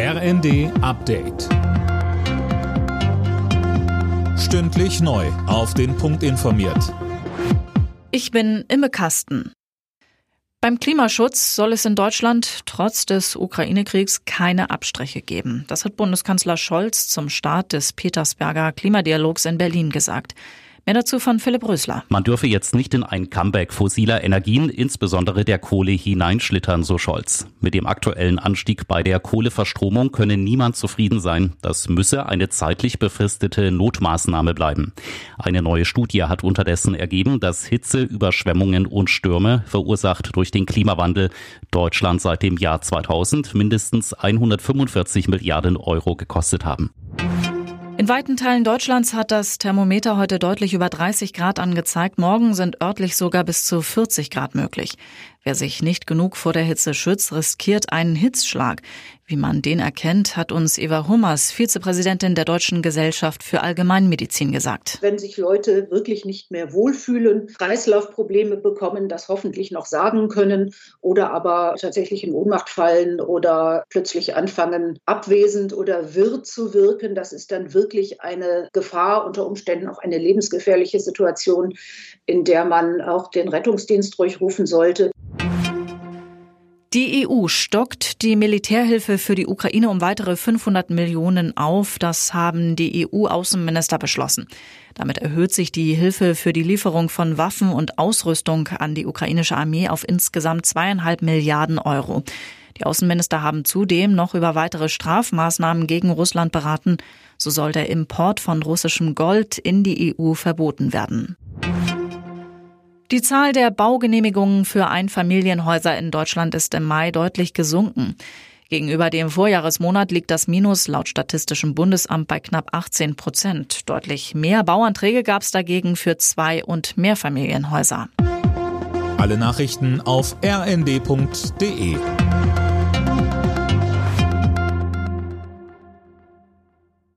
RND Update. Stündlich neu. Auf den Punkt informiert. Ich bin Imme Kasten. Beim Klimaschutz soll es in Deutschland trotz des Ukraine-Kriegs keine Abstriche geben. Das hat Bundeskanzler Scholz zum Start des Petersberger Klimadialogs in Berlin gesagt. Mehr dazu von Philipp Rösler. Man dürfe jetzt nicht in ein Comeback fossiler Energien, insbesondere der Kohle, hineinschlittern, so Scholz. Mit dem aktuellen Anstieg bei der Kohleverstromung könne niemand zufrieden sein. Das müsse eine zeitlich befristete Notmaßnahme bleiben. Eine neue Studie hat unterdessen ergeben, dass Hitze, Überschwemmungen und Stürme, verursacht durch den Klimawandel, Deutschland seit dem Jahr 2000 mindestens 145 Milliarden Euro gekostet haben. In weiten Teilen Deutschlands hat das Thermometer heute deutlich über 30 Grad angezeigt. Morgen sind örtlich sogar bis zu 40 Grad möglich. Wer sich nicht genug vor der Hitze schützt, riskiert einen Hitzschlag. Wie man den erkennt, hat uns Eva Hummers, Vizepräsidentin der Deutschen Gesellschaft für Allgemeinmedizin, gesagt. Wenn sich Leute wirklich nicht mehr wohlfühlen, Kreislaufprobleme bekommen, das hoffentlich noch sagen können oder aber tatsächlich in Ohnmacht fallen oder plötzlich anfangen, abwesend oder wirr zu wirken, das ist dann wirklich eine Gefahr, unter Umständen auch eine lebensgefährliche Situation, in der man auch den Rettungsdienst durchrufen sollte. Die EU stockt die Militärhilfe für die Ukraine um weitere 500 Millionen auf. Das haben die EU-Außenminister beschlossen. Damit erhöht sich die Hilfe für die Lieferung von Waffen und Ausrüstung an die ukrainische Armee auf insgesamt zweieinhalb Milliarden Euro. Die Außenminister haben zudem noch über weitere Strafmaßnahmen gegen Russland beraten. So soll der Import von russischem Gold in die EU verboten werden. Die Zahl der Baugenehmigungen für Einfamilienhäuser in Deutschland ist im Mai deutlich gesunken. Gegenüber dem Vorjahresmonat liegt das Minus laut Statistischem Bundesamt bei knapp 18 Prozent. Deutlich mehr Bauanträge gab es dagegen für Zwei- und Mehrfamilienhäuser. Alle Nachrichten auf rnd.de